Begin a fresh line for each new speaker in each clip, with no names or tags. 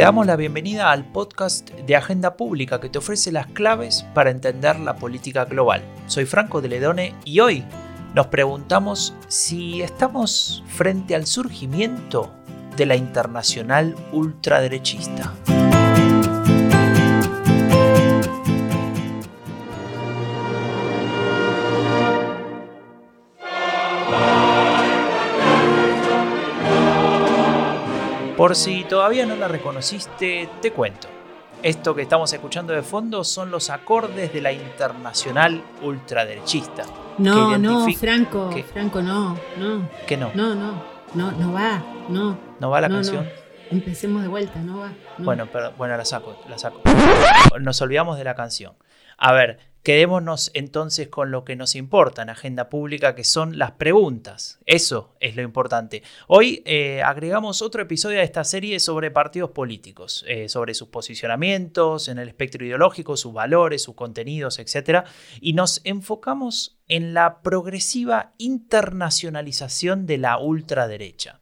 Te damos la bienvenida al podcast de Agenda Pública que te ofrece las claves para entender la política global. Soy Franco de Ledone y hoy nos preguntamos si estamos frente al surgimiento de la internacional ultraderechista. Por si todavía no la reconociste, te cuento. Esto que estamos escuchando de fondo son los acordes de la internacional ultraderechista.
No, no, Franco, Franco, no, no.
¿Qué no?
No, no, no, no va, no.
¿No va la canción?
Empecemos de vuelta, no va.
Bueno, pero, bueno, la saco, la saco. Nos olvidamos de la canción. A ver, Quedémonos entonces con lo que nos importa en agenda pública, que son las preguntas. Eso es lo importante. Hoy eh, agregamos otro episodio de esta serie sobre partidos políticos, eh, sobre sus posicionamientos en el espectro ideológico, sus valores, sus contenidos, etc. Y nos enfocamos en la progresiva internacionalización de la ultraderecha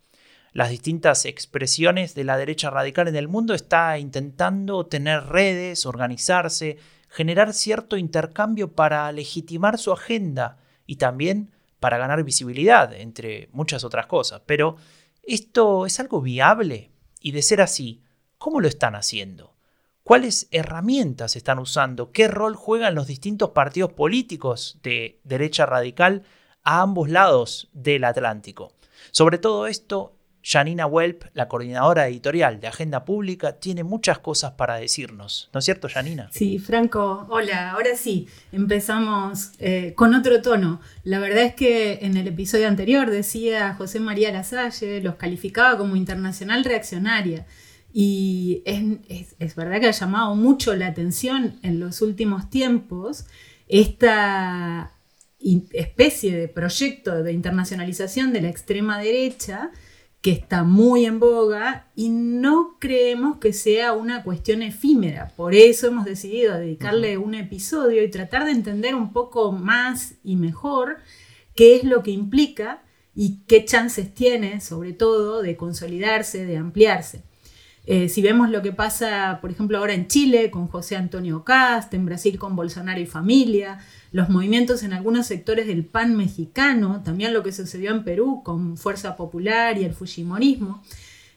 las distintas expresiones de la derecha radical en el mundo está intentando tener redes, organizarse, generar cierto intercambio para legitimar su agenda y también para ganar visibilidad, entre muchas otras cosas. Pero, ¿esto es algo viable? Y de ser así, ¿cómo lo están haciendo? ¿Cuáles herramientas están usando? ¿Qué rol juegan los distintos partidos políticos de derecha radical a ambos lados del Atlántico? Sobre todo esto Janina Welp, la coordinadora editorial de Agenda Pública, tiene muchas cosas para decirnos. ¿No es cierto, Janina?
Sí, Franco, hola, ahora sí, empezamos eh, con otro tono. La verdad es que en el episodio anterior decía José María Lasalle, los calificaba como internacional reaccionaria. Y es, es verdad que ha llamado mucho la atención en los últimos tiempos esta especie de proyecto de internacionalización de la extrema derecha que está muy en boga y no creemos que sea una cuestión efímera. Por eso hemos decidido dedicarle un episodio y tratar de entender un poco más y mejor qué es lo que implica y qué chances tiene, sobre todo, de consolidarse, de ampliarse. Eh, si vemos lo que pasa, por ejemplo, ahora en Chile con José Antonio Cast, en Brasil con Bolsonaro y familia, los movimientos en algunos sectores del PAN mexicano, también lo que sucedió en Perú con Fuerza Popular y el Fujimorismo,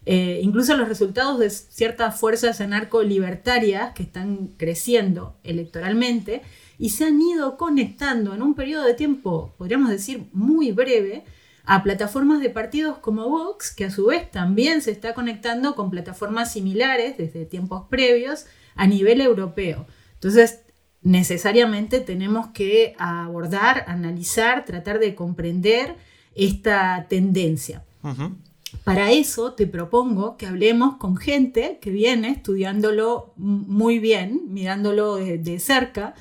eh, incluso los resultados de ciertas fuerzas anarco-libertarias que están creciendo electoralmente y se han ido conectando en un periodo de tiempo, podríamos decir, muy breve, a plataformas de partidos como Vox, que a su vez también se está conectando con plataformas similares desde tiempos previos a nivel europeo. Entonces, necesariamente tenemos que abordar, analizar, tratar de comprender esta tendencia. Para eso te propongo que hablemos con gente que viene estudiándolo muy bien, mirándolo de, cerca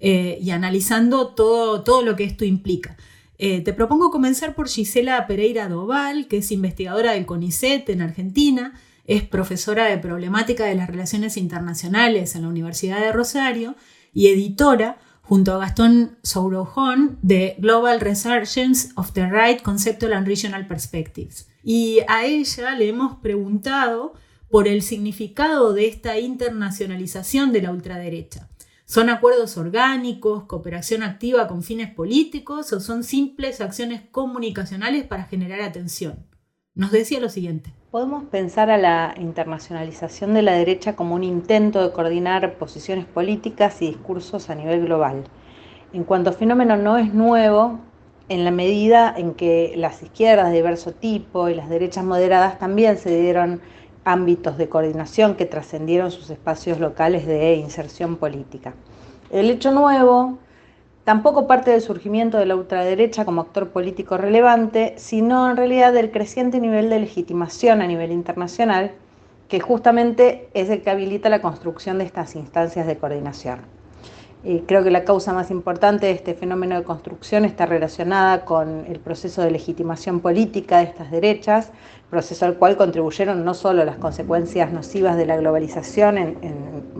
eh, y analizando todo, todo lo que esto implica. Eh, te propongo comenzar por Gisela Pereira Doval, que es investigadora del CONICET en Argentina, es profesora de problemática de las relaciones internacionales en la Universidad de Rosario y editora junto a Gastón Sourojón de Global Resurgence of the Right Conceptual and Regional Perspectives. Y a ella le hemos preguntado por el significado de esta internacionalización de la ultraderecha. ¿Son acuerdos orgánicos, cooperación activa con fines políticos o son simples acciones comunicacionales para generar atención? Nos decía lo siguiente.
Podemos pensar a la internacionalización de la derecha como un intento de coordinar posiciones políticas y discursos a nivel global. En cuanto fenómeno no es nuevo, en la medida en que las izquierdas de diverso tipo y las derechas moderadas también se dieron ámbitos de coordinación que trascendieron sus espacios locales de inserción política. El hecho nuevo Tampoco parte del surgimiento de la ultraderecha como actor político relevante, sino en realidad del creciente nivel de legitimación a nivel internacional, que justamente es el que habilita la construcción de estas instancias de coordinación. Y creo que la causa más importante de este fenómeno de construcción está relacionada con el proceso de legitimación política de estas derechas, proceso al cual contribuyeron no solo las consecuencias nocivas de la globalización en,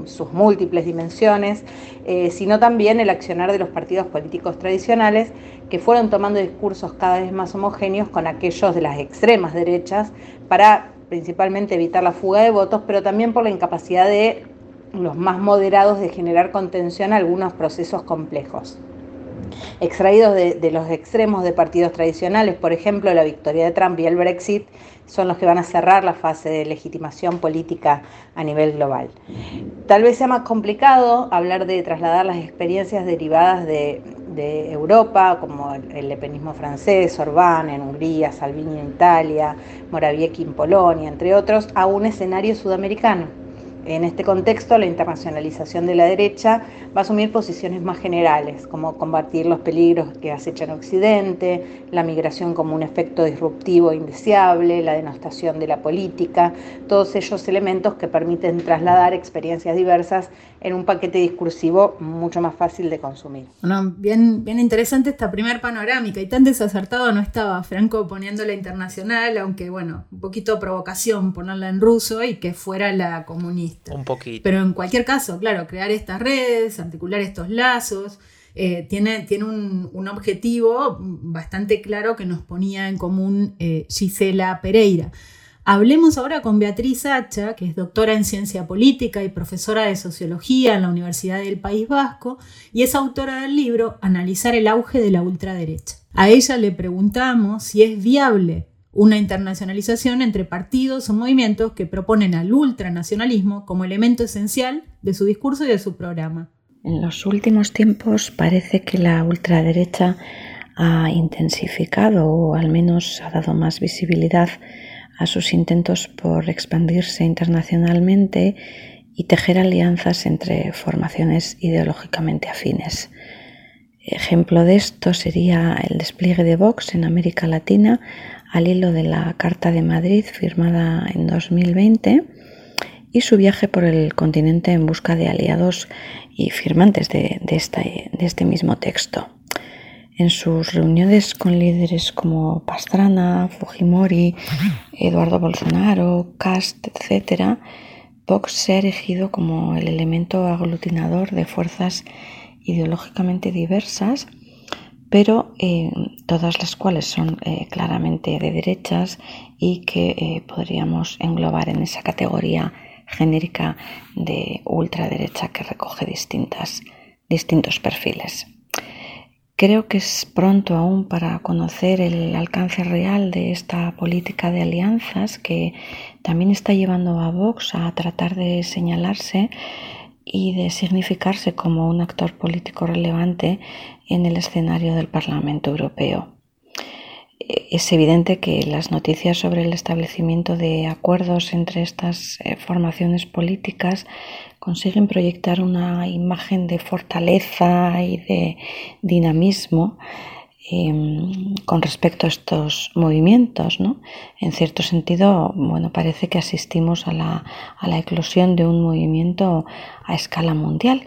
sus múltiples dimensiones, eh, sino también el accionar de los partidos políticos tradicionales que fueron tomando discursos cada vez más homogéneos con aquellos de las extremas derechas para principalmente evitar la fuga de votos, pero también por la incapacidad de los más moderados de generar contención a algunos procesos complejos. Extraídos de, los extremos de partidos tradicionales, por ejemplo, la victoria de Trump y el Brexit, son los que van a cerrar la fase de legitimación política a nivel global. Tal vez sea más complicado hablar de trasladar las experiencias derivadas de, Europa, como el, lepenismo francés, Orbán en Hungría, Salvini en Italia, Morawiecki en Polonia, entre otros, a un escenario sudamericano. En este contexto, la internacionalización de la derecha va a asumir posiciones más generales, como combatir los peligros que acechan Occidente, la migración como un efecto disruptivo e indeseable, la denostación de la política, todos ellos elementos que permiten trasladar experiencias diversas en un paquete discursivo mucho más fácil de consumir.
Bueno, bien, bien interesante esta primer panorámica y tan desacertado no estaba Franco poniéndola internacional, aunque bueno, un poquito provocación ponerla en ruso y que fuera la comunista.
Un poquito.
Pero en cualquier caso, claro, crear estas redes, articular estos lazos, eh, tiene, tiene un, objetivo bastante claro que nos ponía en común eh, Gisela Pereira. Hablemos ahora con Beatriz Hacha, que es doctora en ciencia política y profesora de sociología en la Universidad del País Vasco y es autora del libro Analizar el auge de la ultraderecha. A ella le preguntamos si es viable una internacionalización entre partidos o movimientos que proponen al ultranacionalismo como elemento esencial de su discurso y de su programa.
En los últimos tiempos parece que la ultraderecha ha intensificado o al menos ha dado más visibilidad a sus intentos por expandirse internacionalmente y tejer alianzas entre formaciones ideológicamente afines. Ejemplo de esto sería el despliegue de Vox en América Latina al hilo de la Carta de Madrid firmada en 2020 y su viaje por el continente en busca de aliados y firmantes de, este mismo texto. En sus reuniones con líderes como Pastrana, Fujimori, Eduardo Bolsonaro, Cast, etc., Vox se ha erigido como el elemento aglutinador de fuerzas ideológicamente diversas, pero eh, todas las cuales son eh, claramente de derechas y que eh, podríamos englobar en esa categoría genérica de ultraderecha que recoge distintas, distintos perfiles. Creo que es pronto aún para conocer el alcance real de esta política de alianzas que también está llevando a Vox a tratar de señalarse y de significarse como un actor político relevante en el escenario del Parlamento Europeo. Es evidente que las noticias sobre el establecimiento de acuerdos entre estas eh, formaciones políticas consiguen proyectar una imagen de fortaleza y de dinamismo em, con respecto a estos movimientos. ¿no? En cierto sentido, bueno, parece que asistimos a la, a la eclosión de un movimiento a escala mundial,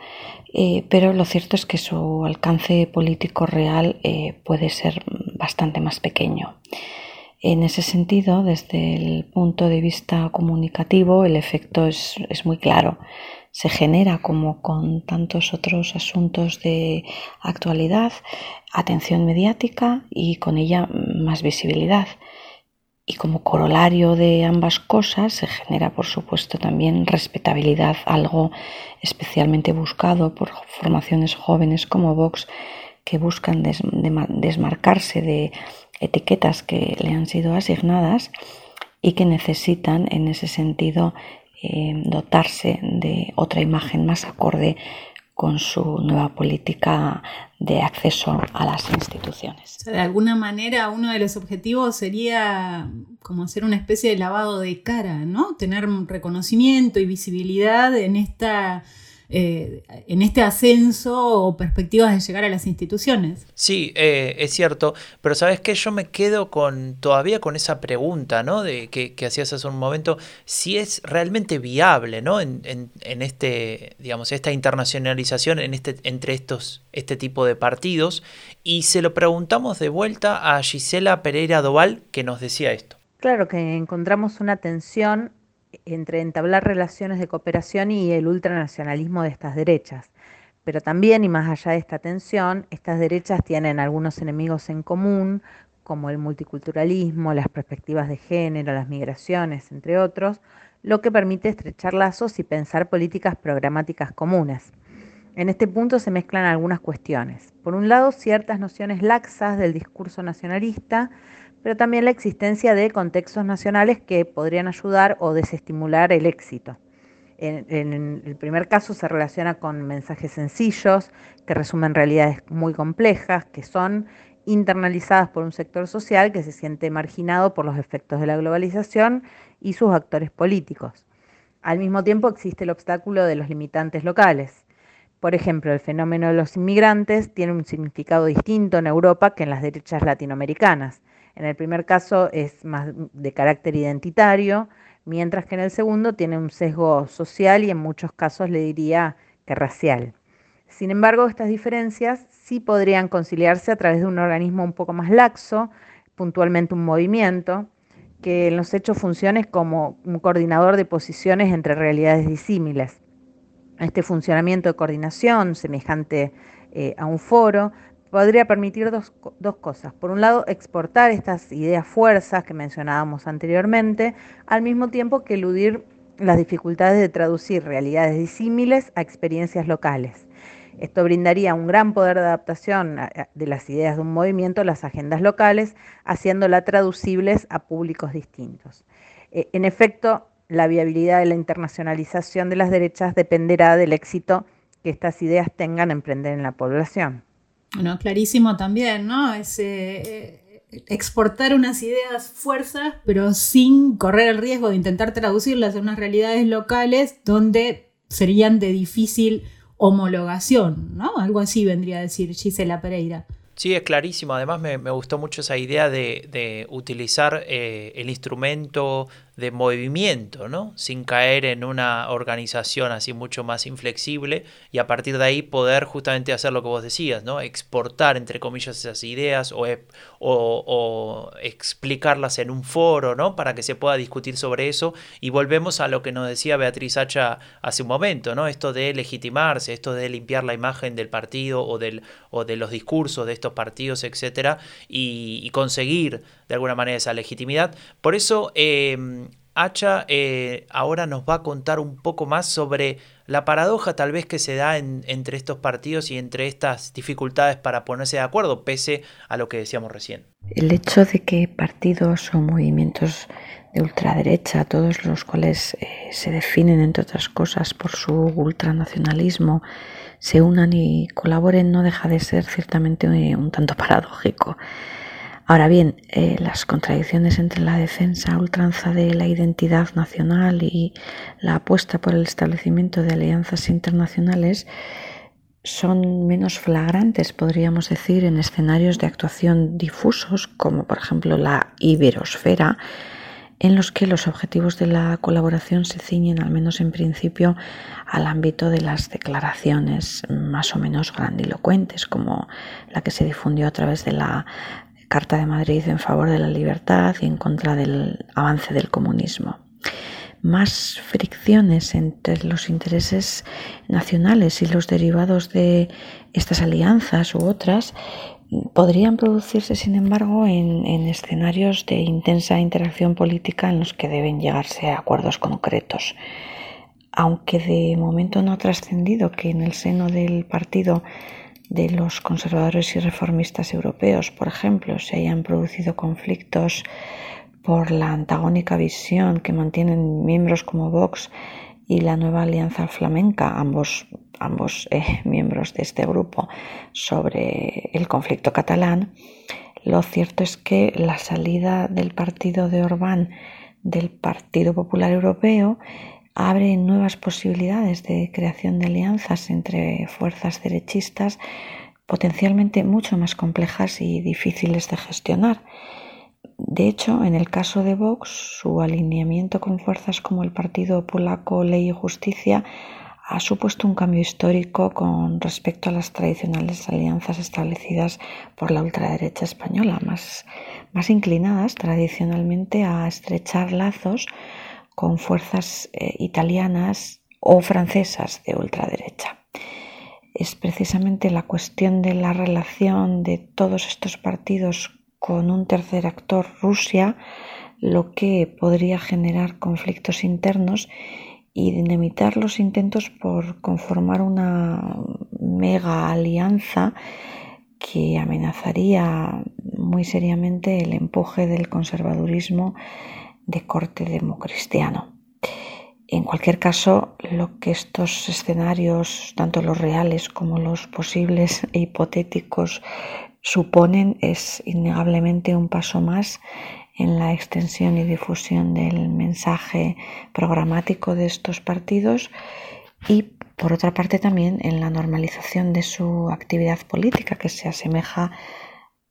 eh, pero lo cierto es que su alcance político real eh, puede ser bastante más pequeño. En ese sentido, desde el punto de vista comunicativo, el efecto es, es muy claro se genera, como con tantos otros asuntos de actualidad, atención mediática y con ella más visibilidad. Y como corolario de ambas cosas se genera, por supuesto, también respetabilidad, algo especialmente buscado por formaciones jóvenes como Vox, que buscan desmarcarse de etiquetas que le han sido asignadas y que necesitan, en ese sentido, eh, dotarse de otra imagen más acorde con su nueva política de acceso a las instituciones.
de alguna manera uno de los objetivos sería como hacer una especie de lavado de cara, ¿no? Tener reconocimiento y visibilidad en esta eh, en este ascenso o perspectivas de llegar a las instituciones.
Sí, eh, es cierto, pero sabes que yo me quedo con todavía con esa pregunta, ¿no? De que, hacías hace un momento, si es realmente viable, ¿no? En, este, digamos, esta internacionalización en este, entre estos, este tipo de partidos. Y se lo preguntamos de vuelta a Gisela Pereira Doval, que nos decía esto.
Claro que encontramos una tensión entre entablar relaciones de cooperación y el ultranacionalismo de estas derechas. Pero también, y más allá de esta tensión, estas derechas tienen algunos enemigos en común, como el multiculturalismo, las perspectivas de género, las migraciones, entre otros, lo que permite estrechar lazos y pensar políticas programáticas comunes. En este punto se mezclan algunas cuestiones. Por un lado, ciertas nociones laxas del discurso nacionalista, pero también la existencia de contextos nacionales que podrían ayudar o desestimular el éxito. En, el primer caso se relaciona con mensajes sencillos que resumen realidades muy complejas, que son internalizadas por un sector social que se siente marginado por los efectos de la globalización y sus actores políticos. Al mismo tiempo existe el obstáculo de los limitantes locales. Por ejemplo, el fenómeno de los inmigrantes tiene un significado distinto en Europa que en las derechas latinoamericanas. En el primer caso es más de carácter identitario, mientras que en el segundo tiene un sesgo social y en muchos casos le diría que racial. Sin embargo, estas diferencias sí podrían conciliarse a través de un organismo un poco más laxo, puntualmente un movimiento, que en los hechos funcione como un coordinador de posiciones entre realidades disímiles. Este funcionamiento de coordinación, semejante eh, a un foro, podría permitir dos, cosas. Por un lado, exportar estas ideas fuerzas que mencionábamos anteriormente, al mismo tiempo que eludir las dificultades de traducir realidades disímiles a experiencias locales. Esto brindaría un gran poder de adaptación de las ideas de un movimiento a las agendas locales, haciéndolas traducibles a públicos distintos. Eh, en efecto, la viabilidad de la internacionalización de las derechas dependerá del éxito que estas ideas tengan en emprender en la población.
Bueno, clarísimo también, ¿no? Es eh, exportar unas ideas fuerzas, pero sin correr el riesgo de intentar traducirlas a unas realidades locales donde serían de difícil homologación, ¿no? Algo así vendría a decir Gisela Pereira.
Sí, es clarísimo. Además me, gustó mucho esa idea de, utilizar eh, el instrumento de movimiento, ¿no? Sin caer en una organización así mucho más inflexible y a partir de ahí poder justamente hacer lo que vos decías, ¿no? Exportar, entre comillas, esas ideas o, o, explicarlas en un foro, ¿no? Para que se pueda discutir sobre eso y volvemos a lo que nos decía Beatriz Hacha hace un momento, ¿no? Esto de legitimarse, esto de limpiar la imagen del partido o, del, o de los discursos de estos partidos, etcétera, y, conseguir de alguna manera esa legitimidad. Por eso, em, Hacha eh, ahora nos va a contar un poco más sobre la paradoja tal vez que se da entre estos partidos y entre estas dificultades para ponerse de acuerdo, pese a lo que decíamos recién.
El hecho de que partidos o movimientos de ultraderecha, todos los cuales eh, se definen, entre otras cosas, por su ultranacionalismo, se unan y colaboren no deja de ser ciertamente un tanto paradójico. Ahora bien, eh, las contradicciones entre la defensa ultranza de la identidad nacional y la apuesta por el establecimiento de alianzas internacionales son menos flagrantes, podríamos decir, en escenarios de actuación difusos, como por ejemplo la iberosfera, en los que los objetivos de la colaboración se ciñen, al menos en principio, al ámbito de las declaraciones más o menos grandilocuentes, como la que se difundió a través de la Carta de Madrid en favor de la libertad y en contra del avance del comunismo. Más fricciones entre los intereses nacionales y los derivados de estas alianzas u otras podrían producirse, sin embargo, en, escenarios de intensa interacción política en los que deben llegarse a acuerdos concretos. Aunque de momento no ha trascendido que en el seno del partido de los conservadores y reformistas europeos, por ejemplo, se hayan producido conflictos por la antagónica visión que mantienen miembros como Vox y la nueva Alianza Flamenca, ambos, ambos eh, miembros de este grupo, sobre el conflicto catalán, lo cierto es que la salida del partido de Orbán del Partido Popular Europeo abre nuevas posibilidades de creación de alianzas entre fuerzas derechistas potencialmente mucho más complejas y difíciles de gestionar. De hecho, en el caso de Vox, su alineamiento con fuerzas como el Partido Polaco Ley y Justicia ha supuesto un cambio histórico con respecto a las tradicionales alianzas establecidas por la ultraderecha española, más, más inclinadas tradicionalmente a estrechar lazos con fuerzas eh, italianas o francesas de ultraderecha. Es precisamente la cuestión de la relación de todos estos partidos con un tercer actor, Rusia, lo que podría generar conflictos internos y dinamitar los intentos por conformar una mega alianza que amenazaría muy seriamente el empuje del conservadurismo de corte democristiano. En cualquier caso, lo que estos escenarios, tanto los reales como los posibles e hipotéticos, suponen es innegablemente un paso más en la extensión y difusión del mensaje programático de estos partidos y por otra parte también en la normalización de su actividad política que se asemeja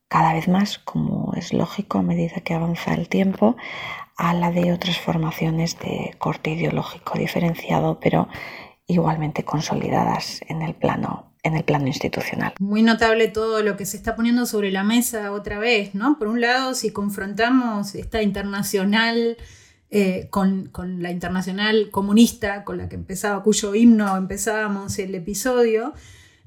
cada vez más, como es lógico a medida que avanza el tiempo, a la de otras formaciones de corte ideológico diferenciado, pero igualmente consolidadas en el plano en el plano institucional.
Muy notable todo lo que se está poniendo sobre la mesa otra vez, ¿no? Por un lado, si confrontamos esta internacional eh, con, con, la internacional comunista, con la que empezaba, cuyo himno empezábamos el episodio,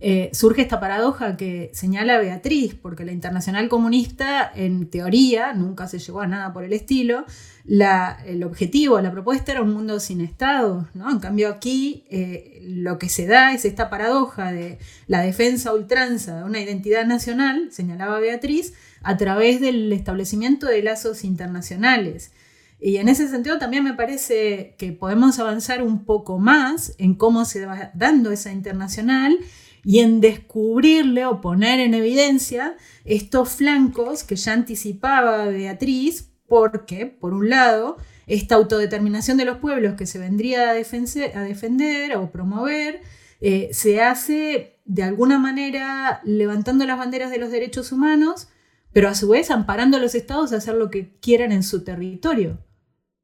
eh, surge esta paradoja que señala Beatriz, porque la internacional comunista, en teoría, nunca se llegó a nada por el estilo, el objetivo, la propuesta era un mundo sin Estado. ¿no? En cambio aquí eh, lo que se da es esta paradoja de la defensa ultranza de una identidad nacional, señalaba Beatriz, a través del establecimiento de lazos internacionales. Y en ese sentido también me parece que podemos avanzar un poco más en cómo se va dando esa internacional y en descubrirle o poner en evidencia estos flancos que ya anticipaba Beatriz, porque, por un lado, esta autodeterminación de los pueblos que se vendría a, defender o promover, eh, se hace de alguna manera levantando las banderas de los derechos humanos, pero a su vez amparando a los estados a hacer lo que quieran en su territorio.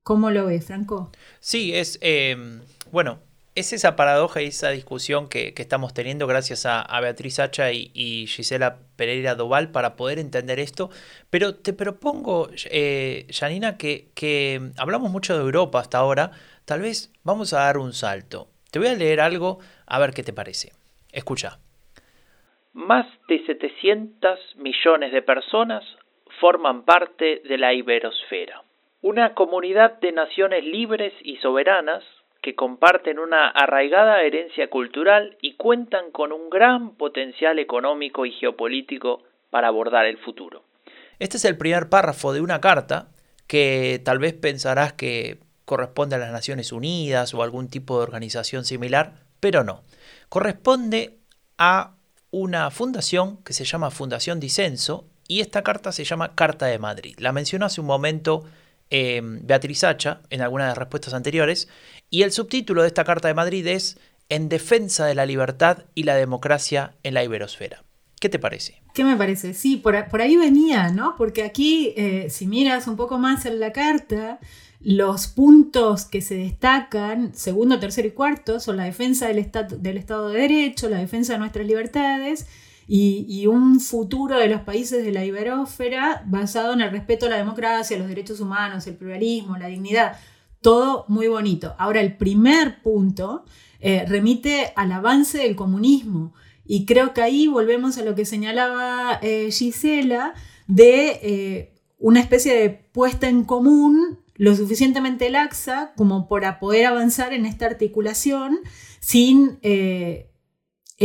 ¿Cómo lo ves, Franco?
Sí, es, eh, bueno, es esa paradoja y esa discusión que, estamos teniendo gracias a, Beatriz Hacha y, Gisela Pereira Doval para poder entender esto. Pero te propongo, eh, Janina, que, que hablamos mucho de Europa hasta ahora. Tal vez vamos a dar un salto. Te voy a leer algo a ver qué te parece. Escucha. Más de 700 millones de personas forman parte de la iberosfera, una comunidad de naciones libres y soberanas que comparten una arraigada herencia cultural y cuentan con un gran potencial económico y geopolítico para abordar el futuro. Este es el primer párrafo de una carta que tal vez pensarás que corresponde a las Naciones Unidas o algún tipo de organización similar, pero no. Corresponde a una fundación que se llama Fundación Disenso y esta carta se llama Carta de Madrid. La mencionó hace un momento eh, Beatriz Hacha en algunas de las respuestas anteriores y el subtítulo de esta Carta de Madrid es En defensa de la libertad y la democracia en la iberosfera. ¿Qué te parece?
¿Qué me parece? Sí, por, ahí venía, ¿no? Porque aquí, eh, si miras un poco más en la carta, los puntos que se destacan, segundo, tercero y cuarto, son la defensa del, del Estado de Derecho, la defensa de nuestras libertades y, un futuro de los países de la iberósfera basado en el respeto a la democracia, los derechos humanos, el pluralismo, la dignidad todo muy bonito. Ahora, el primer punto eh, remite al avance del comunismo. Y creo que ahí volvemos a lo que señalaba eh, Gisela de eh, una especie de puesta en común lo suficientemente laxa como para poder avanzar en esta articulación sin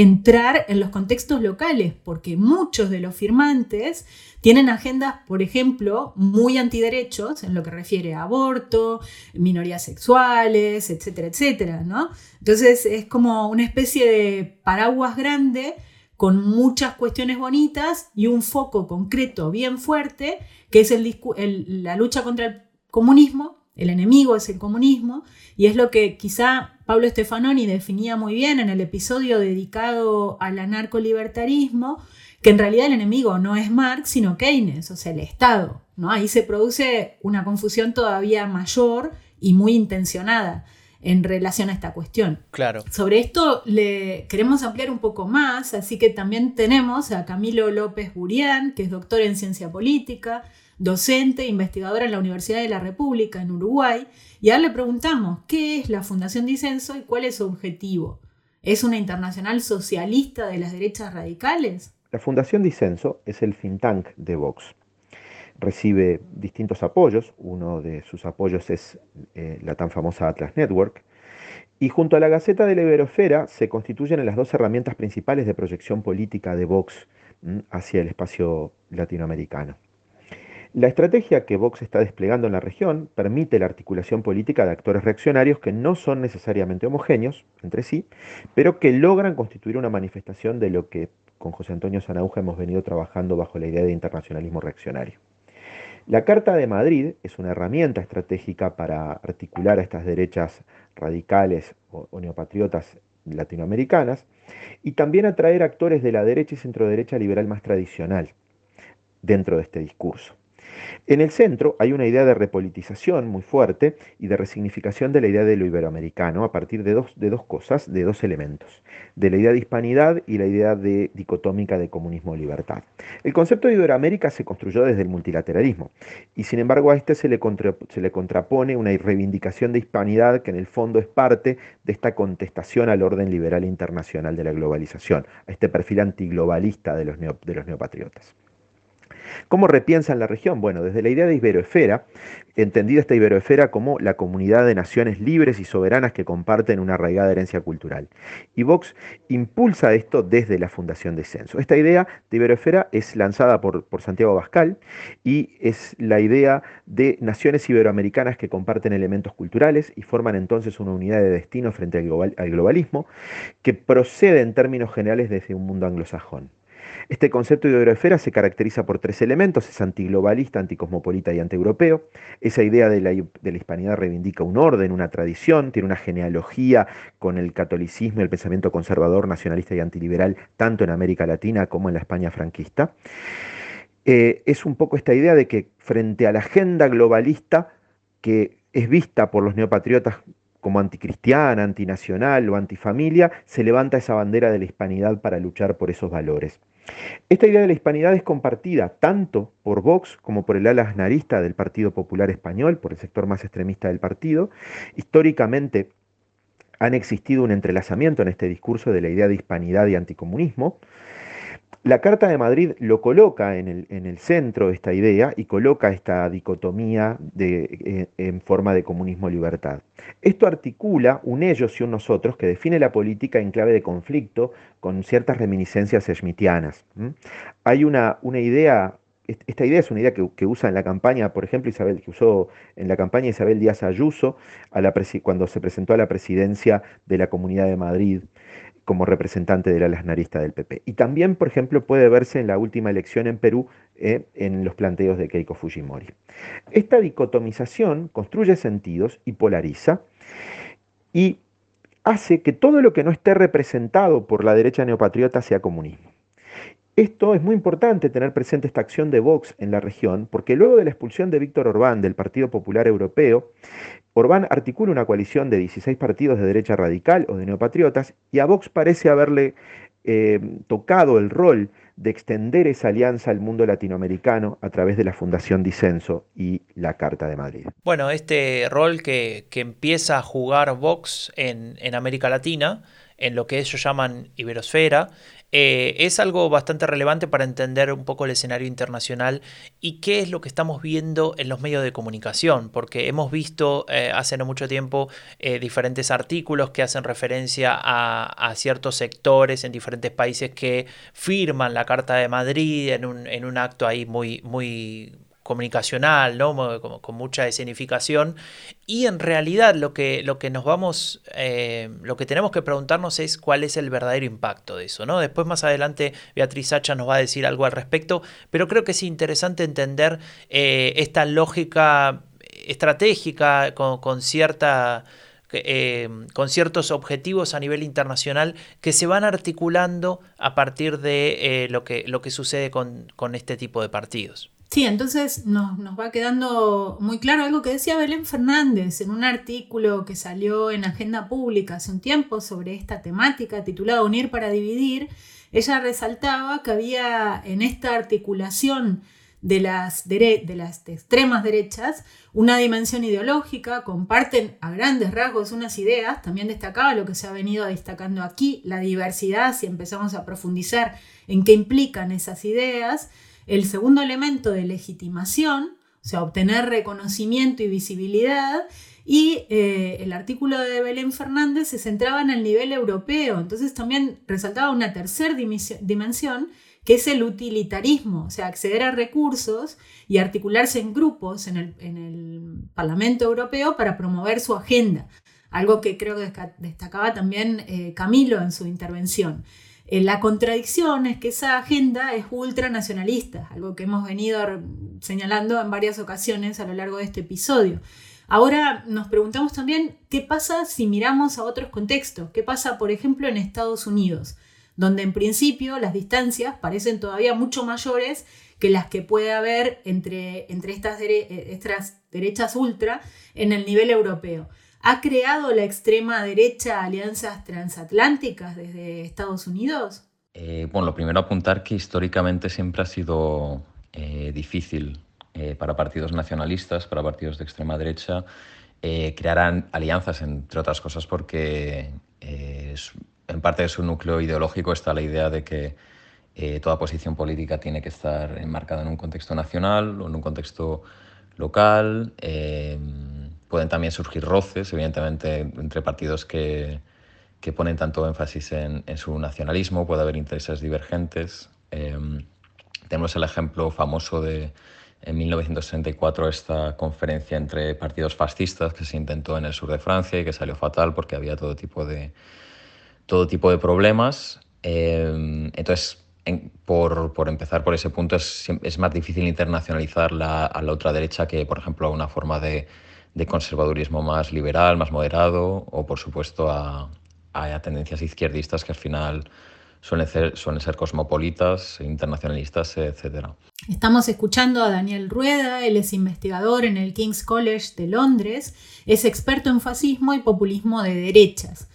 entrar en los contextos locales, porque muchos de los firmantes tienen agendas, por ejemplo, muy antiderechos en lo que refiere a aborto, minorías sexuales, etcétera, etcétera, ¿no? Entonces es como una especie de paraguas grande con muchas cuestiones bonitas y un foco concreto bien fuerte, que es la lucha contra el comunismo, el enemigo es el comunismo, y es lo que quizá Pablo Stefanoni definía muy bien en el episodio dedicado al anarcolibertarismo, que en realidad el enemigo no es Marx, sino Keynes, o sea, el Estado. ¿no? Ahí se produce una confusión todavía mayor y muy intencionada en relación a esta cuestión.
Claro.
Sobre esto le queremos ampliar un poco más, así que también tenemos a Camilo López Burián, que es doctor en ciencia política, docente, investigadora en la Universidad de la República en Uruguay, y ahora le preguntamos qué es la Fundación Disenso y cuál es su objetivo. ¿Es una internacional socialista de las derechas radicales?
La Fundación Disenso es el think tank de Vox. recibe distintos apoyos. Uno de sus apoyos es eh, la tan famosa Atlas Network. Y junto a la Gaceta de la Iberosfera se constituyen las dos herramientas principales de proyección política de Vox hacia el espacio latinoamericano. La estrategia que Vox está desplegando en la región permite la articulación política de actores reaccionarios que no son necesariamente homogéneos entre sí, pero que logran constituir una manifestación de lo que con José Antonio Zanauja hemos venido trabajando bajo la idea de internacionalismo reaccionario. La Carta de Madrid es una herramienta estratégica para articular a estas derechas radicales o, neopatriotas latinoamericanas y también atraer actores de la derecha y centroderecha liberal más tradicional dentro de este discurso. En el centro hay una idea de repolitización muy fuerte y de resignificación de la idea de lo iberoamericano a partir de dos, cosas, de dos elementos, de la idea de hispanidad y la idea de dicotómica de comunismo-libertad. El concepto de Iberoamérica se construyó desde el multilateralismo y sin embargo a este se le, se le contrapone una reivindicación de hispanidad que en el fondo es parte de esta contestación al orden liberal internacional de la globalización, a este perfil antiglobalista de los neopatriotas. ¿Cómo repiensan la región? Bueno, desde la idea de Iberoesfera, entendida esta Iberoesfera como la comunidad de naciones libres y soberanas que comparten una arraigada herencia cultural. Y Vox impulsa esto desde la Fundación de Censo. Esta idea de Iberoesfera es lanzada por, Santiago Bascal y es la idea de naciones iberoamericanas que comparten elementos culturales y forman entonces una unidad de destino frente al globalismo que procede en términos generales desde un mundo anglosajón. Este concepto de iberoesfera se caracteriza por tres elementos, es antiglobalista, anticosmopolita y antieuropeo. Esa idea de la, hispanidad reivindica un orden, una tradición, tiene una genealogía con el catolicismo y el pensamiento conservador, nacionalista y antiliberal, tanto en América Latina como en la España franquista. Eh, es un poco esta idea de que frente a la agenda globalista que es vista por los neopatriotas como anticristiana, antinacional o antifamilia, se levanta esa bandera de la hispanidad para luchar por esos valores. Esta idea de la hispanidad es compartida tanto por Vox como por el ala asnarista del Partido Popular Español, por el sector más extremista del partido. Históricamente han existido un entrelazamiento en este discurso de la idea de hispanidad y anticomunismo. La Carta de Madrid lo coloca en el, centro de esta idea y coloca esta dicotomía eh, en forma de comunismo-libertad. Esto articula un ellos y un nosotros que define la política en clave de conflicto con ciertas reminiscencias schmittianas. Hay una, una idea esta idea es una idea que, usa en la campaña, por ejemplo, Isabel, que usó en la campaña Isabel Díaz Ayuso cuando se presentó a la presidencia de la Comunidad de Madrid como representante del ala narista del PP. Y también, por ejemplo, puede verse en la última elección en Perú eh, en los planteos de Keiko Fujimori. Esta dicotomización construye sentidos y polariza y hace que todo lo que no esté representado por la derecha neopatriota sea comunismo. Esto es muy importante tener presente esta acción de Vox en la región, porque luego de la expulsión de Víctor Orbán del Partido Popular Europeo, Orbán articula una coalición de 16 partidos de derecha radical o de neopatriotas y a Vox parece haberle eh, tocado el rol de extender esa alianza al mundo latinoamericano a través de la Fundación Disenso y la Carta de Madrid.
Bueno, este rol que, empieza a jugar Vox en, en América Latina, en lo que ellos llaman Iberosfera, eh, es algo bastante relevante para entender un poco el escenario internacional y qué es lo que estamos viendo en los medios de comunicación, porque hemos visto eh, hace no mucho tiempo eh, diferentes artículos que hacen referencia a, ciertos sectores en diferentes países que firman la Carta de Madrid en un, en un acto ahí muy, muy comunicacional, con, mucha escenificación. Y en realidad lo que, nos vamos, eh, lo que tenemos que preguntarnos es cuál es el verdadero impacto de eso. ¿no? Después más adelante Beatriz Sacha nos va a decir algo al respecto, pero creo que es interesante entender eh, esta lógica estratégica con, cierta... Eh, con ciertos objetivos a nivel internacional que se van articulando a partir de lo, que, sucede con, con este tipo de partidos.
Sí, entonces nos, va quedando muy claro algo que decía Belén Fernández en un artículo que salió en Agenda Pública hace un tiempo sobre esta temática titulada Unir para Dividir. Ella resaltaba que había en esta articulación de las, de las extremas derechas una dimensión ideológica, comparten a grandes rasgos unas ideas, también destacaba lo que se ha venido destacando aquí, la diversidad, si empezamos a profundizar en qué implican esas ideas, el segundo elemento de legitimación, o sea, obtener reconocimiento y visibilidad, y eh, el artículo de Belén Fernández se centraba en el nivel europeo, entonces también resaltaba una tercera dimensión, que es el utilitarismo, o sea, acceder a recursos y articularse en grupos en el, Parlamento Europeo para promover su agenda, algo que creo que destacaba también eh, Camilo en su intervención. Eh, la contradicción es que esa agenda es ultranacionalista, algo que hemos venido señalando en varias ocasiones a lo largo de este episodio. Ahora nos preguntamos también qué pasa si miramos a otros contextos, qué pasa por ejemplo en Estados Unidos, donde en principio las distancias parecen todavía mucho mayores que las que puede haber entre, entre estas, eh, estas derechas ultra en el nivel europeo. ¿Ha creado la extrema derecha alianzas transatlánticas desde Estados Unidos?
Eh, bueno, lo primero apuntar que históricamente siempre ha sido eh, difícil eh, para partidos nacionalistas, para partidos de extrema derecha, crearán alianzas, entre otras cosas, porque en parte de su núcleo ideológico está la idea de que toda posición política tiene que estar enmarcada en un contexto nacional o en un contexto local. Pueden también surgir roces, evidentemente, entre partidos que, que ponen tanto énfasis en, en, su nacionalismo, puede haber intereses divergentes. tenemos el ejemplo famoso de en 1964 esta conferencia entre partidos fascistas que se intentó en el sur de Francia y que salió fatal porque había todo tipo de, todo tipo de problemas. Eh, entonces, por, por, empezar por ese punto, es, es más difícil internacionalizar la, a la otra derecha que, por ejemplo, una forma de, de conservadurismo más liberal, más moderado, o por supuesto a, a tendencias izquierdistas que al final suelen ser, suelen ser cosmopolitas, internacionalistas, etc.
Estamos escuchando a Daniel Rueda, él es investigador en el King's College de Londres, es experto en fascismo y populismo de derechas.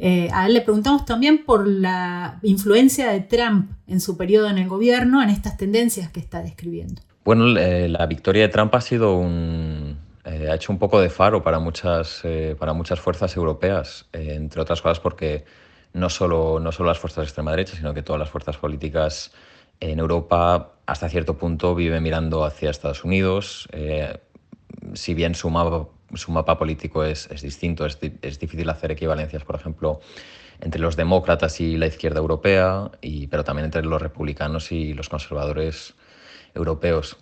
Eh, a él le preguntamos también por la influencia de Trump en su periodo en el gobierno en estas tendencias que está describiendo.
Bueno, la victoria de Trump ha sido un, eh, ha hecho un poco de faro para muchas, eh, para muchas fuerzas europeas, entre otras cosas porque no solo, no solo las fuerzas de extrema derecha, sino que todas las fuerzas políticas en Europa hasta cierto punto viven mirando hacia Estados Unidos. Eh, si bien su mapa, su mapa político es, es distinto, es, es, difícil hacer equivalencias, por ejemplo, entre los demócratas y la izquierda europea, y, pero también entre los republicanos y los conservadores europeos.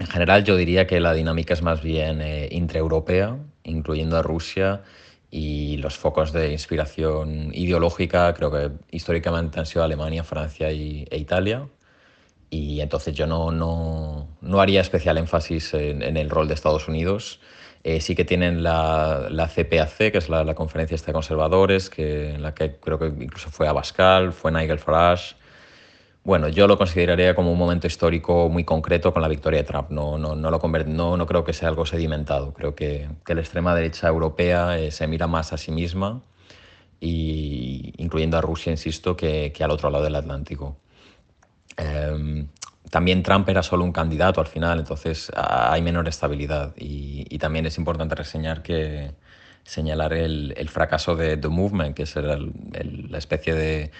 En general yo diría que la dinámica es más bien eh, intraeuropea, incluyendo a Rusia y los focos de inspiración ideológica creo que históricamente han sido Alemania, Francia y, e Italia. Y entonces yo no, no, no haría especial énfasis en, el rol de Estados Unidos. Eh, sí que tienen la, la, CPAC, que es la, la conferencia de conservadores, que, en la que creo que incluso fue Abascal, fue Nigel Farage, bueno, yo lo consideraría como un momento histórico muy concreto con la victoria de Trump. No, no, no, lo no, no creo que sea algo sedimentado. Creo que, que la extrema derecha europea eh, se mira más a sí misma, y, incluyendo a Rusia, insisto, que, que al otro lado del Atlántico. Eh, también Trump era solo un candidato al final, entonces hay menor estabilidad. Y, también es importante reseñar que señalar el, el fracaso de The Movement, que es la especie de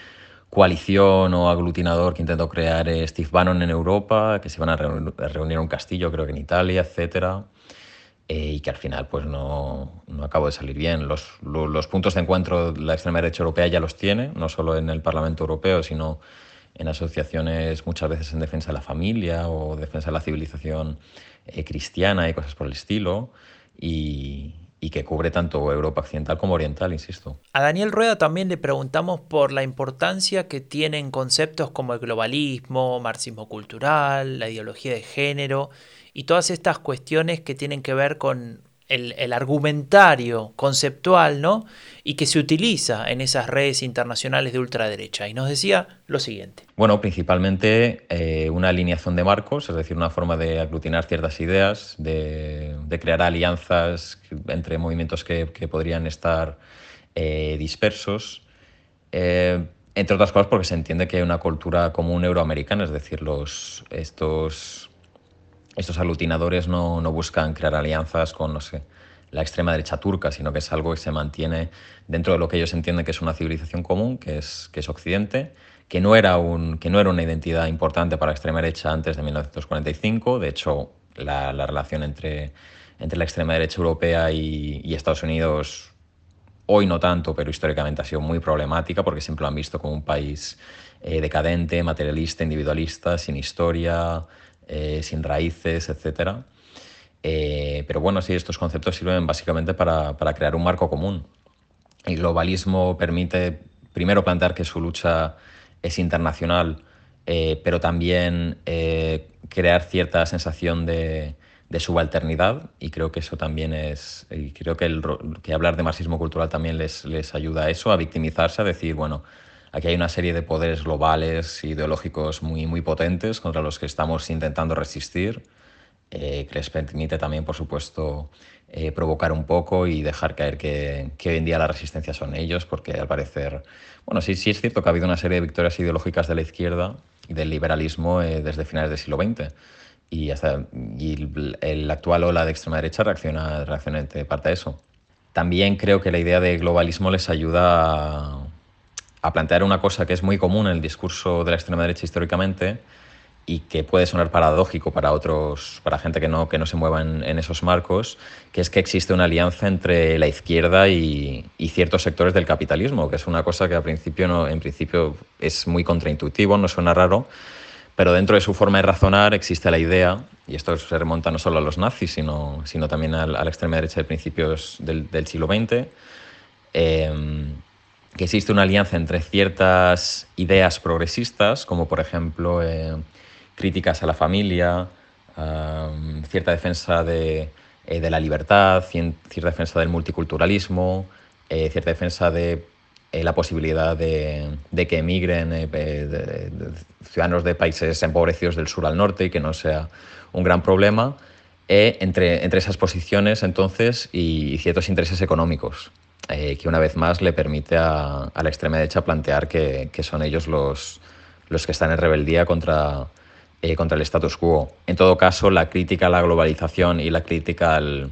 coalición o aglutinador que intentó crear Steve Bannon en Europa, que se iban a reunir en un castillo, creo que en Italia, etcétera, eh, y que al final pues no, no acabó de salir bien. Los, los, puntos de encuentro la extrema derecha europea ya los tiene, no solo en el Parlamento Europeo, sino en asociaciones muchas veces en defensa de la familia o defensa de la civilización eh, cristiana y cosas por el estilo. Y, y que cubre tanto Europa occidental como oriental, insisto.
A Daniel Rueda también le preguntamos por la importancia que tienen conceptos como el globalismo, marxismo cultural, la ideología de género y todas estas cuestiones que tienen que ver con el, argumentario conceptual, ¿no? Y que se utiliza en esas redes internacionales de ultraderecha. Y nos decía lo siguiente.
Bueno, principalmente eh, una alineación de marcos, es decir, una forma de aglutinar ciertas ideas, de, crear alianzas entre movimientos que, podrían estar eh, dispersos. Eh, entre otras cosas porque se entiende que hay una cultura común euroamericana, es decir, los, estos estos aglutinadores no, no, buscan crear alianzas con, no sé, la extrema derecha turca, sino que es algo que se mantiene dentro de lo que ellos entienden que es una civilización común, que es, que es Occidente, que no, era un, que no era una identidad importante para la extrema derecha antes de 1945. De hecho, la, relación entre, entre la extrema derecha europea y, Estados Unidos, hoy no tanto, pero históricamente ha sido muy problemática porque siempre lo han visto como un país eh, decadente, materialista, individualista, sin historia, eh, sin raíces, etc. Eh, pero bueno, sí, estos conceptos sirven básicamente para, para crear un marco común. El globalismo permite primero plantear que su lucha es internacional, eh, pero también eh, crear cierta sensación de, subalternidad y creo que eso también es, y creo que, el, que hablar de marxismo cultural también les, les ayuda a eso, a victimizarse, a decir, bueno, aquí hay una serie de poderes globales, ideológicos muy, muy potentes contra los que estamos intentando resistir, eh, que les permite también, por supuesto, provocar un poco y dejar caer que, que hoy en día la resistencia son ellos, porque al parecer bueno, sí, sí es cierto que ha habido una serie de victorias ideológicas de la izquierda y del liberalismo eh, desde finales del siglo XX. Y, hasta, y el, actual ola de extrema derecha reacciona, reacciona parte a eso. También creo que la idea de globalismo les ayuda a, a plantear una cosa que es muy común en el discurso de la extrema derecha históricamente, y que puede sonar paradójico para otros, para gente que no, que no se mueva en, esos marcos, que es que existe una alianza entre la izquierda y, ciertos sectores del capitalismo, que es una cosa que a principio no, en principio es muy contraintuitivo, no suena raro, pero dentro de su forma de razonar existe la idea, y esto se remonta no solo a los nazis, sino, sino también a, la extrema derecha de principios del, siglo XX, que existe una alianza entre ciertas ideas progresistas, como por ejemplo eh, críticas a la familia, cierta defensa de, eh, de, la libertad, cierta defensa del multiculturalismo, eh, cierta defensa de eh, la posibilidad de, de que emigren ciudadanos de países empobrecidos del sur al norte y que no sea un gran problema, entre, entre esas posiciones entonces y ciertos intereses económicos. Que una vez más le permite a, a la extrema derecha plantear que, son ellos los, los que están en rebeldía contra, eh, contra el status quo. En todo caso, la crítica a la globalización y la crítica al,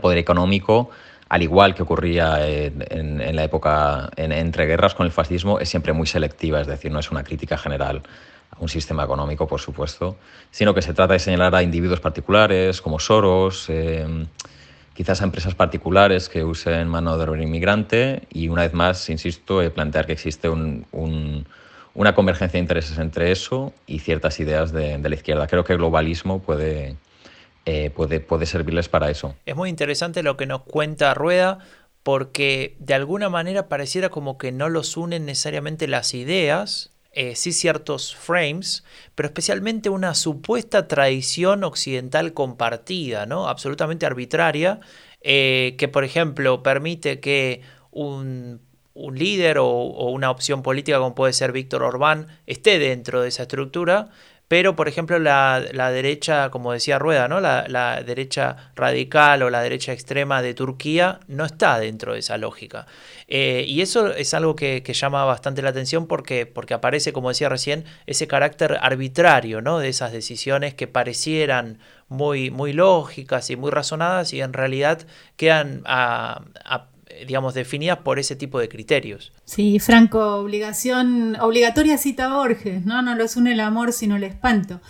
poder económico, al igual que ocurría en, la época entre guerras con el fascismo, es siempre muy selectiva, es decir, no es una crítica general a un sistema económico, por supuesto, sino que se trata de señalar a individuos particulares como Soros, eh, quizás a empresas particulares que usen mano de obra inmigrante y, una vez más, insisto, eh, plantear que existe un una convergencia de intereses entre eso y ciertas ideas de, la izquierda. Creo que el globalismo puede, eh, puede, puede servirles para eso.
Es muy interesante lo que nos cuenta Rueda porque de alguna manera pareciera como que no los unen necesariamente las ideas, eh, sí ciertos frames, pero especialmente una supuesta tradición occidental compartida, ¿no? absolutamente arbitraria, eh, que por ejemplo permite que un un líder o, una opción política como puede ser Víctor Orbán esté dentro de esa estructura, pero por ejemplo la, derecha, como decía Rueda, ¿no? La, derecha radical o la derecha extrema de Turquía no está dentro de esa lógica. Eh, y eso es algo que, llama bastante la atención porque, porque aparece, como decía recién, ese carácter arbitrario ¿no? de esas decisiones que parecieran muy, muy lógicas y muy razonadas y en realidad quedan a eh, digamos, definidas por ese tipo de criterios.
Sí, Franco, obligación, obligatoria cita Borges, ¿no? No los une el amor sino el espanto.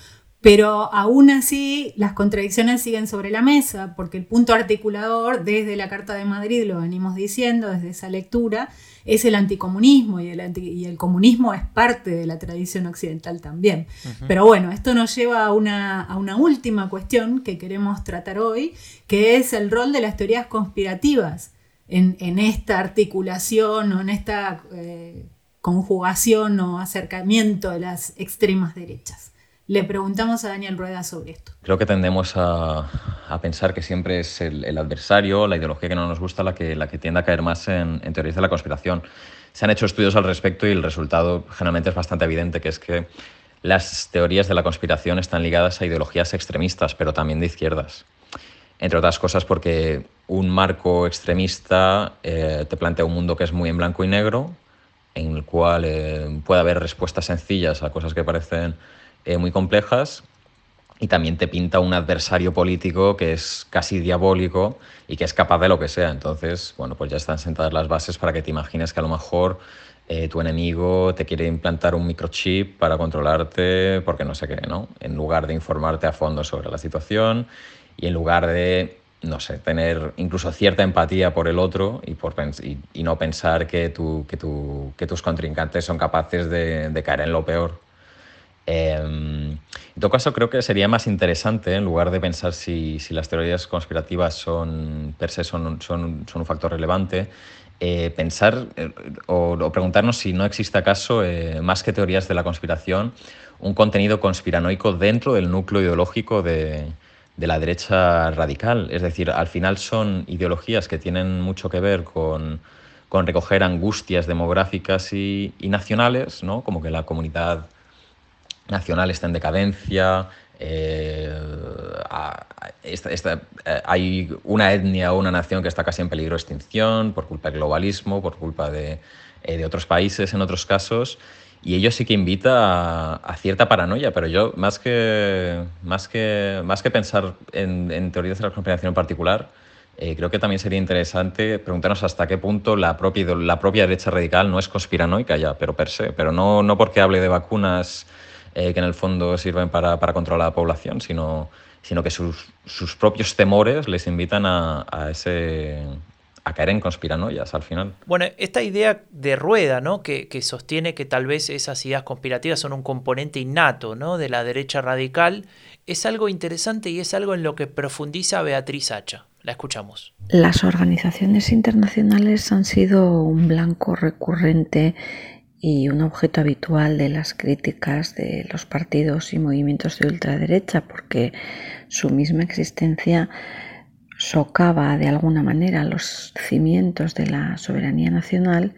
Pero aún así las contradicciones siguen sobre la mesa, porque el punto articulador desde la Carta de Madrid, lo venimos diciendo desde esa lectura, es el anticomunismo y el, y el comunismo es parte de la tradición occidental también. Pero bueno, esto nos lleva a una, a una última cuestión que queremos tratar hoy, que es el rol de las teorías conspirativas en, esta articulación o en esta eh, conjugación o acercamiento de las extremas derechas. Le preguntamos a Daniel Rueda sobre esto.
Creo que tendemos a, pensar que siempre es el, adversario, la ideología que no nos gusta, la que, la tiende a caer más en, en teorías de la conspiración. Se han hecho estudios al respecto y el resultado generalmente es bastante evidente, que es que las teorías de la conspiración están ligadas a ideologías extremistas, pero también de izquierdas entre otras cosas porque un marco extremista eh, te plantea un mundo que es muy en blanco y negro, en el cual eh, puede haber respuestas sencillas a cosas que parecen eh, muy complejas, y también te pinta un adversario político que es casi diabólico y que es capaz de lo que sea. Entonces, bueno, pues ya están sentadas las bases para que te imagines que a lo mejor eh, tu enemigo te quiere implantar un microchip para controlarte porque no sé qué, ¿no? En lugar de informarte a fondo sobre la situación y en lugar de, no sé, tener incluso cierta empatía por el otro y, por y, no pensar que, tu, que, tu, que, tus contrincantes son capaces de, de caer en lo peor. Em, en todo caso, creo que sería más interesante, en lugar de pensar si, si las teorías conspirativas son, per se son, son, son un factor relevante, eh, pensar eh, o, preguntarnos si no existe acaso, eh, más que teorías de la conspiración, un contenido conspiranoico dentro del núcleo ideológico de, de, la derecha radical. Es decir, al final son ideologías que tienen mucho que ver con, con recoger angustias demográficas y, y, nacionales, ¿no? como que la comunidad nacional está en decadencia, eh, eh, hay una etnia o una nación que está casi en peligro de extinción por culpa del globalismo, por culpa de, eh, de otros países en otros casos. Y ello sí que invita a, cierta paranoia, pero yo más que, más que, más que pensar en, en teorías de la conspiración en particular, creo que también sería interesante preguntarnos hasta qué punto la propia, la propia derecha radical no es conspiranoica ya, pero per se, pero no, no porque hable de vacunas eh, que en el fondo sirven para, para, controlar a la población, sino, sino que sus, sus propios temores les invitan a, a ese, a caer en conspiranoias al final.
Bueno, esta idea de rueda, ¿no? Que, que, sostiene que tal vez esas ideas conspirativas son un componente innato, ¿no? De la derecha radical, es algo interesante y es algo en lo que profundiza Beatriz Hacha. La escuchamos.
Las organizaciones internacionales han sido un blanco recurrente y un objeto habitual de las críticas de los partidos y movimientos de ultraderecha porque su misma existencia socava de alguna manera los cimientos de la soberanía nacional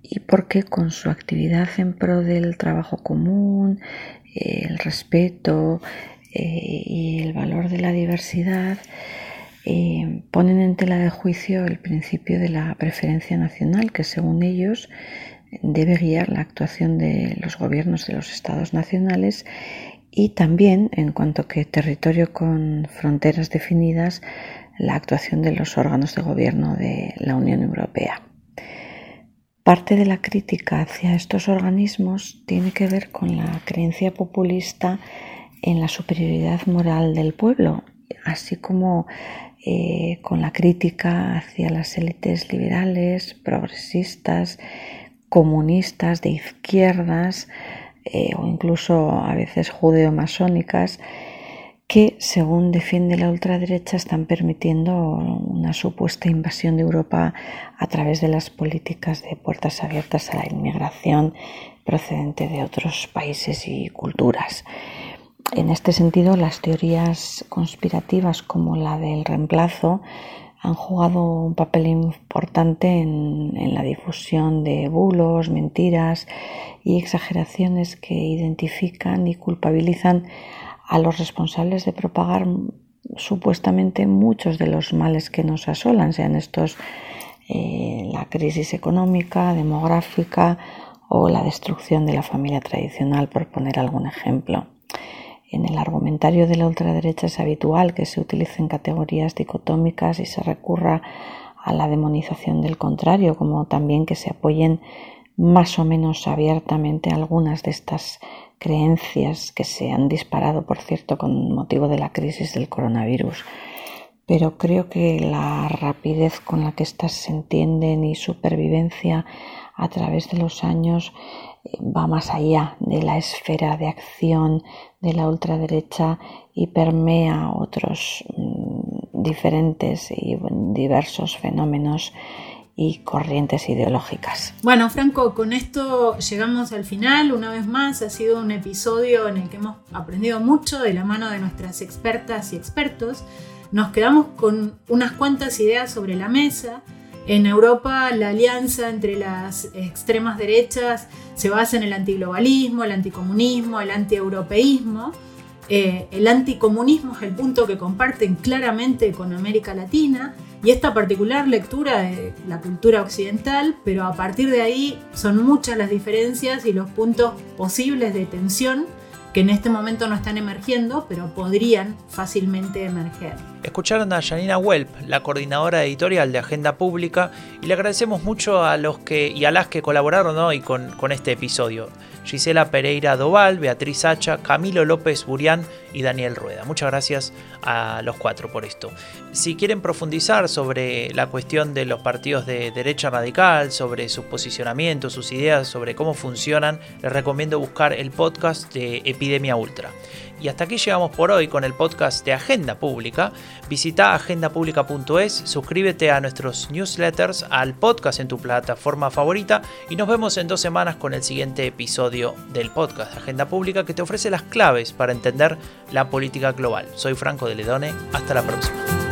y porque con su actividad en pro del trabajo común, el respeto eh, y el valor de la diversidad, eh, ponen en tela de juicio el principio de la preferencia nacional, que según ellos debe guiar la actuación de los gobiernos de los estados nacionales y también, en cuanto que territorio con fronteras definidas, la actuación de los órganos de gobierno de la Unión Europea. Parte de la crítica hacia estos organismos tiene que ver con la creencia populista en la superioridad moral del pueblo, así como eh, con la crítica hacia las élites liberales, progresistas, comunistas, de izquierdas eh, o incluso a veces judeo-masónicas que, según defiende la ultraderecha, están permitiendo una supuesta invasión de Europa a través de las políticas de puertas abiertas a la inmigración procedente de otros países y culturas. En este sentido, las teorías conspirativas como la del reemplazo han jugado un papel importante en, la difusión de bulos, mentiras y exageraciones que identifican y culpabilizan a los responsables de propagar supuestamente muchos de los males que nos asolan, sean estos eh, la crisis económica, demográfica o la destrucción de la familia tradicional, por poner algún ejemplo. En el argumentario de la ultraderecha es habitual que se utilicen categorías dicotómicas y se recurra a la demonización del contrario, como también que se apoyen más o menos abiertamente algunas de estas creencias que se han disparado, por cierto, con motivo de la crisis del coronavirus. Pero creo que la rapidez con la que estas se entienden y su pervivencia a través de los años va más allá de la esfera de acción de la ultraderecha y permea otros mm, diferentes y diversos fenómenos y corrientes ideológicas.
Bueno, Franco, con esto llegamos al final. Una vez más, ha sido un episodio en el que hemos aprendido mucho de la mano de nuestras expertas y expertos. Nos quedamos con unas cuantas ideas sobre la mesa en Europa la alianza entre las extremas derechas se basa en el antiglobalismo, el anticomunismo, el antieuropeísmo. Eh, el anticomunismo es el punto que comparten claramente con América Latina y esta particular lectura de la cultura occidental, pero a partir de ahí son muchas las diferencias y los puntos posibles de tensión que en este momento no están emergiendo, pero podrían fácilmente emerger.
Escucharon a Janina Welp, la coordinadora editorial de Agenda Pública, y le agradecemos mucho a los que y a las que colaboraron hoy con, este episodio. Gisela Pereira Doval, Beatriz Hacha, Camilo López Burián y Daniel Rueda. Muchas gracias a los cuatro por esto. Si quieren profundizar sobre la cuestión de los partidos de derecha radical, sobre sus posicionamientos, sus ideas, sobre cómo funcionan, les recomiendo buscar el podcast de Epidemia Ultra. Y hasta aquí llegamos por hoy con el podcast de Agenda Pública. Visita agendapublica.es, suscríbete a nuestros newsletters, al podcast en tu plataforma favorita y nos vemos en dos semanas con el siguiente episodio del podcast de Agenda Pública que te ofrece las claves para entender la política global. Soy Franco de Ledone, hasta la próxima.